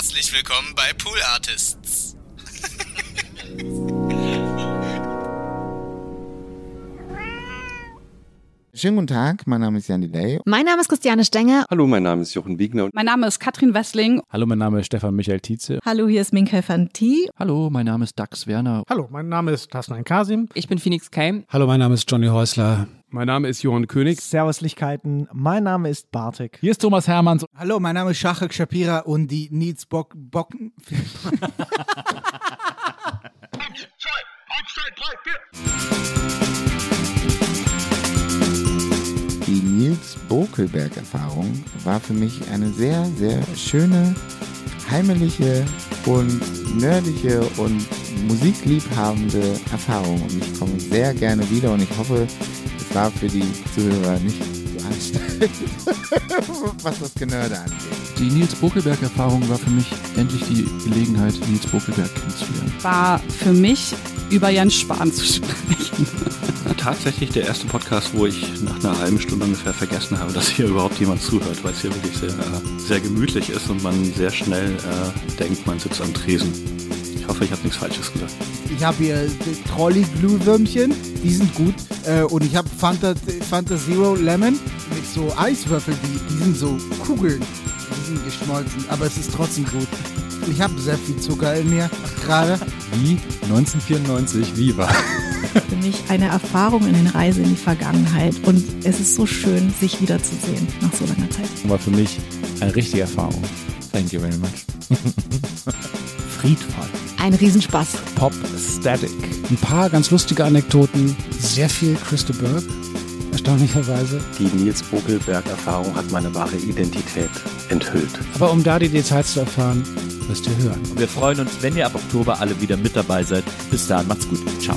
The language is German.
Herzlich willkommen bei Pool Artists. Schönen guten Tag, mein Name ist Jan Delay. Mein Name ist Christiane Stenger. Hallo, mein Name ist Jochen Wiegner. Mein Name ist Katrin Wessling. Hallo, mein Name ist Stefan Michael Tietze. Hallo, hier ist Minka Fanti. Hallo, mein Name ist Dax Werner. Hallo, mein Name ist Tasnein Kasim. Ich bin Phoenix Keim. Hallo, mein Name ist Johnny Häusler. Mein Name ist Johann König. Servuslichkeiten, mein Name ist Bartek. Hier ist Thomas Hermanns. Hallo, mein Name ist Shachak Shapira und die Needs Bock Bocken. Die Nils Bokelberg-Erfahrung war für mich eine sehr, sehr schöne, heimelige und nerdliche und musikliebhabende Erfahrung. Und ich komme sehr gerne wieder und ich hoffe, war für die Zuhörer nicht so anstrengend, was das Genörde angeht. Die Nils Bokelberg-Erfahrung war für mich endlich die Gelegenheit, Nils Bokelberg kennenzulernen. War für mich über Jens Spahn zu sprechen. Tatsächlich der erste Podcast, wo ich nach einer halben Stunde ungefähr vergessen habe, dass hier überhaupt jemand zuhört, weil es hier wirklich sehr, sehr gemütlich ist und man sehr schnell äh, denkt, man sitzt am Tresen. Ich hoffe, ich habe nichts Falsches gesagt. Ich habe hier Trolley-Glühwürmchen, die sind gut. Äh, und ich habe Fanta, Fanta Zero Lemon mit so Eiswürfeln, die, die sind so Kugeln. Die sind geschmolzen, aber es ist trotzdem gut. Ich habe sehr viel Zucker in mir gerade. Wie 1994 Viva. Für mich eine Erfahrung in eine Reise in die Vergangenheit. Und es ist so schön, sich wiederzusehen nach so langer Zeit. War für mich eine richtige Erfahrung. Thank you very much. Friedvoll. Ein Riesenspaß. Pop Static. Ein paar ganz lustige Anekdoten. Sehr viel Christa Burke. Erstaunlicherweise. Die Nils Bokelberg-Erfahrung hat meine wahre Identität enthüllt. Aber um da die Details zu erfahren, müsst ihr hören. Wir freuen uns, wenn ihr ab Oktober alle wieder mit dabei seid. Bis dahin, macht's gut. Ciao.